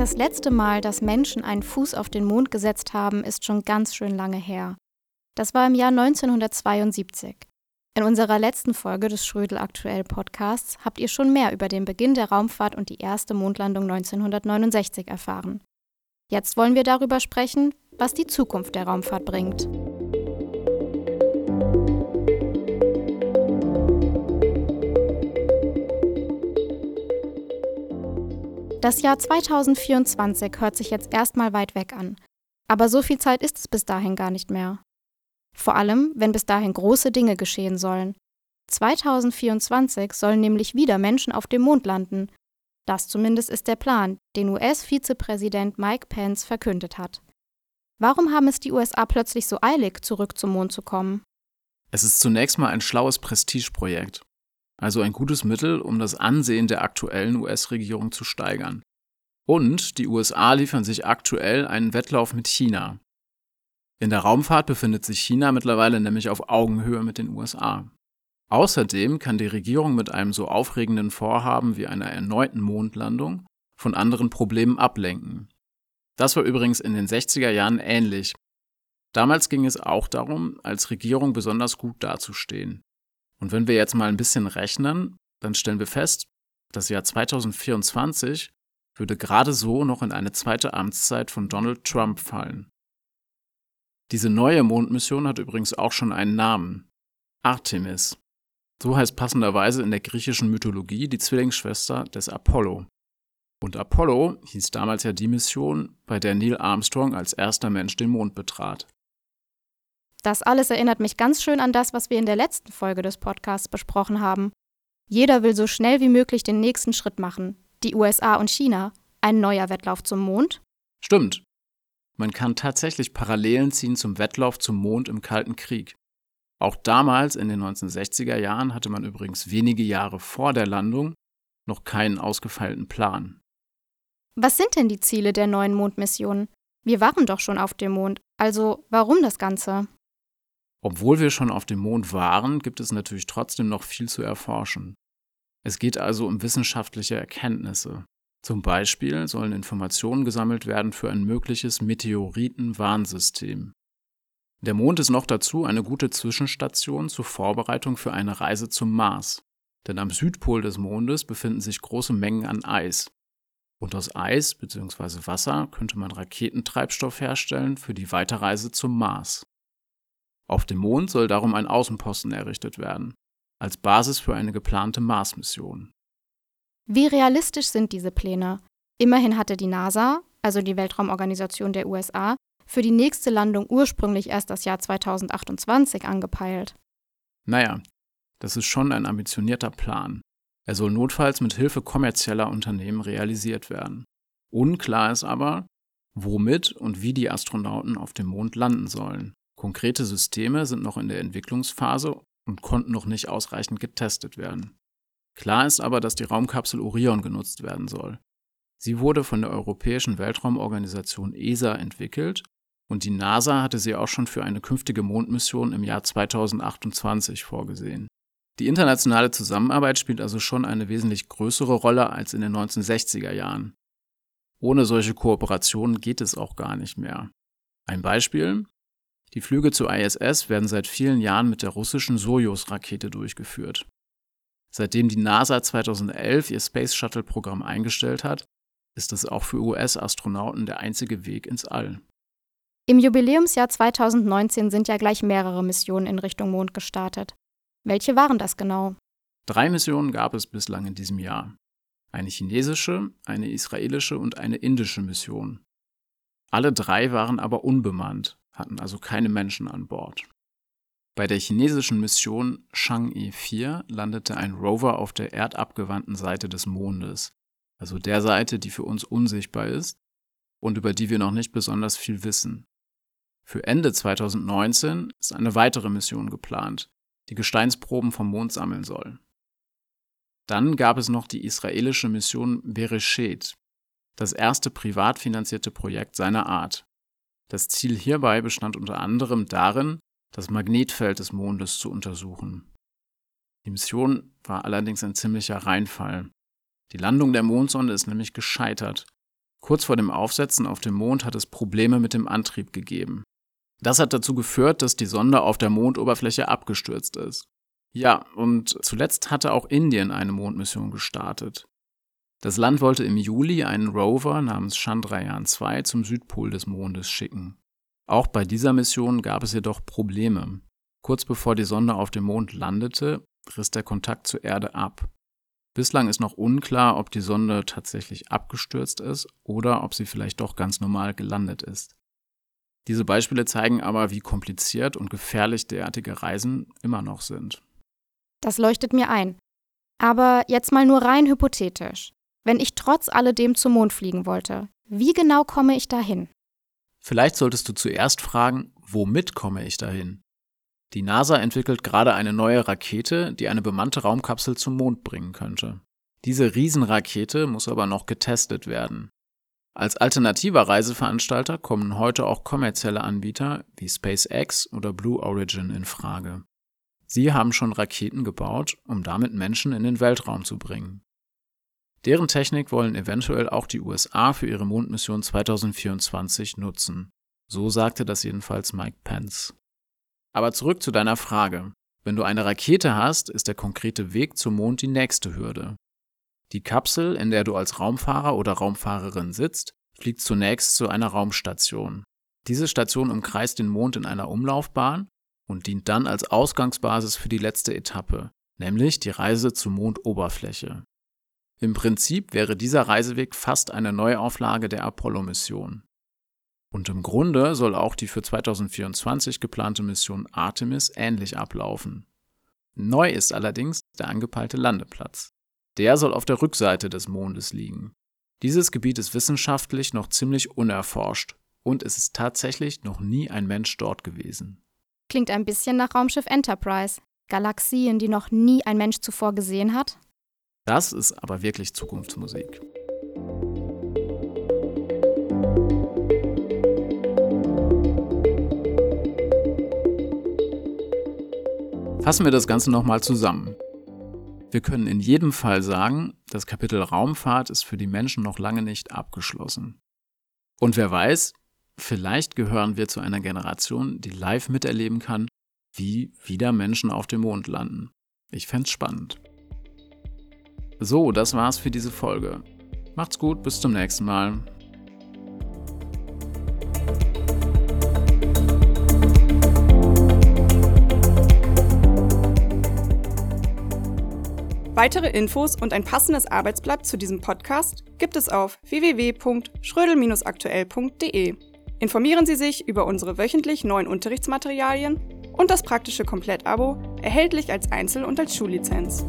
Das letzte Mal, dass Menschen einen Fuß auf den Mond gesetzt haben, ist schon ganz schön lange her. Das war im Jahr 1972. In unserer letzten Folge des Schrödel Aktuell Podcasts habt ihr schon mehr über den Beginn der Raumfahrt und die erste Mondlandung 1969 erfahren. Jetzt wollen wir darüber sprechen, was die Zukunft der Raumfahrt bringt. Das Jahr 2024 hört sich jetzt erstmal weit weg an. Aber so viel Zeit ist es bis dahin gar nicht mehr. Vor allem, wenn bis dahin große Dinge geschehen sollen. 2024 sollen nämlich wieder Menschen auf dem Mond landen. Das zumindest ist der Plan, den US-Vizepräsident Mike Pence verkündet hat. Warum haben es die USA plötzlich so eilig, zurück zum Mond zu kommen? Es ist zunächst mal ein schlaues Prestigeprojekt also ein gutes Mittel, um das Ansehen der aktuellen US-Regierung zu steigern. Und die USA liefern sich aktuell einen Wettlauf mit China. In der Raumfahrt befindet sich China mittlerweile nämlich auf Augenhöhe mit den USA. Außerdem kann die Regierung mit einem so aufregenden Vorhaben wie einer erneuten Mondlandung von anderen Problemen ablenken. Das war übrigens in den 60er Jahren ähnlich. Damals ging es auch darum, als Regierung besonders gut dazustehen. Und wenn wir jetzt mal ein bisschen rechnen, dann stellen wir fest, das Jahr 2024 würde gerade so noch in eine zweite Amtszeit von Donald Trump fallen. Diese neue Mondmission hat übrigens auch schon einen Namen. Artemis. So heißt passenderweise in der griechischen Mythologie die Zwillingsschwester des Apollo. Und Apollo hieß damals ja die Mission, bei der Neil Armstrong als erster Mensch den Mond betrat. Das alles erinnert mich ganz schön an das, was wir in der letzten Folge des Podcasts besprochen haben. Jeder will so schnell wie möglich den nächsten Schritt machen. Die USA und China. Ein neuer Wettlauf zum Mond? Stimmt. Man kann tatsächlich Parallelen ziehen zum Wettlauf zum Mond im Kalten Krieg. Auch damals, in den 1960er Jahren, hatte man übrigens wenige Jahre vor der Landung noch keinen ausgefeilten Plan. Was sind denn die Ziele der neuen Mondmission? Wir waren doch schon auf dem Mond, also warum das Ganze? Obwohl wir schon auf dem Mond waren, gibt es natürlich trotzdem noch viel zu erforschen. Es geht also um wissenschaftliche Erkenntnisse. Zum Beispiel sollen Informationen gesammelt werden für ein mögliches Meteoritenwarnsystem. Der Mond ist noch dazu eine gute Zwischenstation zur Vorbereitung für eine Reise zum Mars. Denn am Südpol des Mondes befinden sich große Mengen an Eis. Und aus Eis bzw. Wasser könnte man Raketentreibstoff herstellen für die Weiterreise zum Mars. Auf dem Mond soll darum ein Außenposten errichtet werden, als Basis für eine geplante Mars-Mission. Wie realistisch sind diese Pläne? Immerhin hatte die NASA, also die Weltraumorganisation der USA, für die nächste Landung ursprünglich erst das Jahr 2028 angepeilt. Naja, das ist schon ein ambitionierter Plan. Er soll notfalls mit Hilfe kommerzieller Unternehmen realisiert werden. Unklar ist aber, womit und wie die Astronauten auf dem Mond landen sollen. Konkrete Systeme sind noch in der Entwicklungsphase und konnten noch nicht ausreichend getestet werden. Klar ist aber, dass die Raumkapsel Orion genutzt werden soll. Sie wurde von der Europäischen Weltraumorganisation ESA entwickelt und die NASA hatte sie auch schon für eine künftige Mondmission im Jahr 2028 vorgesehen. Die internationale Zusammenarbeit spielt also schon eine wesentlich größere Rolle als in den 1960er Jahren. Ohne solche Kooperationen geht es auch gar nicht mehr. Ein Beispiel, die Flüge zur ISS werden seit vielen Jahren mit der russischen Sojus-Rakete durchgeführt. Seitdem die NASA 2011 ihr Space Shuttle-Programm eingestellt hat, ist es auch für US-Astronauten der einzige Weg ins All. Im Jubiläumsjahr 2019 sind ja gleich mehrere Missionen in Richtung Mond gestartet. Welche waren das genau? Drei Missionen gab es bislang in diesem Jahr. Eine chinesische, eine israelische und eine indische Mission. Alle drei waren aber unbemannt hatten also keine Menschen an Bord. Bei der chinesischen Mission Chang'e 4 landete ein Rover auf der erdabgewandten Seite des Mondes, also der Seite, die für uns unsichtbar ist und über die wir noch nicht besonders viel wissen. Für Ende 2019 ist eine weitere Mission geplant, die Gesteinsproben vom Mond sammeln soll. Dann gab es noch die israelische Mission Bereshet, das erste privat finanzierte Projekt seiner Art, das Ziel hierbei bestand unter anderem darin, das Magnetfeld des Mondes zu untersuchen. Die Mission war allerdings ein ziemlicher Reinfall. Die Landung der Mondsonde ist nämlich gescheitert Kurz vor dem Aufsetzen auf dem Mond hat es Probleme mit dem Antrieb gegeben. Das hat dazu geführt, dass die Sonde auf der Mondoberfläche abgestürzt ist. Ja, und zuletzt hatte auch Indien eine Mondmission gestartet. Das Land wollte im Juli einen Rover namens Chandrayaan 2 zum Südpol des Mondes schicken. Auch bei dieser Mission gab es jedoch Probleme. Kurz bevor die Sonde auf dem Mond landete, riss der Kontakt zur Erde ab. Bislang ist noch unklar, ob die Sonde tatsächlich abgestürzt ist oder ob sie vielleicht doch ganz normal gelandet ist. Diese Beispiele zeigen aber, wie kompliziert und gefährlich derartige Reisen immer noch sind. Das leuchtet mir ein. Aber jetzt mal nur rein hypothetisch. Wenn ich trotz alledem zum Mond fliegen wollte, wie genau komme ich dahin? Vielleicht solltest du zuerst fragen, womit komme ich dahin? Die NASA entwickelt gerade eine neue Rakete, die eine bemannte Raumkapsel zum Mond bringen könnte. Diese Riesenrakete muss aber noch getestet werden. Als alternativer Reiseveranstalter kommen heute auch kommerzielle Anbieter wie SpaceX oder Blue Origin in Frage. Sie haben schon Raketen gebaut, um damit Menschen in den Weltraum zu bringen. Deren Technik wollen eventuell auch die USA für ihre Mondmission 2024 nutzen. So sagte das jedenfalls Mike Pence. Aber zurück zu deiner Frage. Wenn du eine Rakete hast, ist der konkrete Weg zum Mond die nächste Hürde. Die Kapsel, in der du als Raumfahrer oder Raumfahrerin sitzt, fliegt zunächst zu einer Raumstation. Diese Station umkreist den Mond in einer Umlaufbahn und dient dann als Ausgangsbasis für die letzte Etappe, nämlich die Reise zur Mondoberfläche. Im Prinzip wäre dieser Reiseweg fast eine Neuauflage der Apollo-Mission. Und im Grunde soll auch die für 2024 geplante Mission Artemis ähnlich ablaufen. Neu ist allerdings der angepeilte Landeplatz. Der soll auf der Rückseite des Mondes liegen. Dieses Gebiet ist wissenschaftlich noch ziemlich unerforscht und es ist tatsächlich noch nie ein Mensch dort gewesen. Klingt ein bisschen nach Raumschiff Enterprise. Galaxien, die noch nie ein Mensch zuvor gesehen hat? Das ist aber wirklich Zukunftsmusik. Fassen wir das Ganze nochmal zusammen. Wir können in jedem Fall sagen, das Kapitel Raumfahrt ist für die Menschen noch lange nicht abgeschlossen. Und wer weiß, vielleicht gehören wir zu einer Generation, die live miterleben kann, wie wieder Menschen auf dem Mond landen. Ich fände spannend. So, das war's für diese Folge. Macht's gut, bis zum nächsten Mal. Weitere Infos und ein passendes Arbeitsblatt zu diesem Podcast gibt es auf www.schrödel-aktuell.de. Informieren Sie sich über unsere wöchentlich neuen Unterrichtsmaterialien und das praktische Komplettabo, erhältlich als Einzel- und als Schullizenz.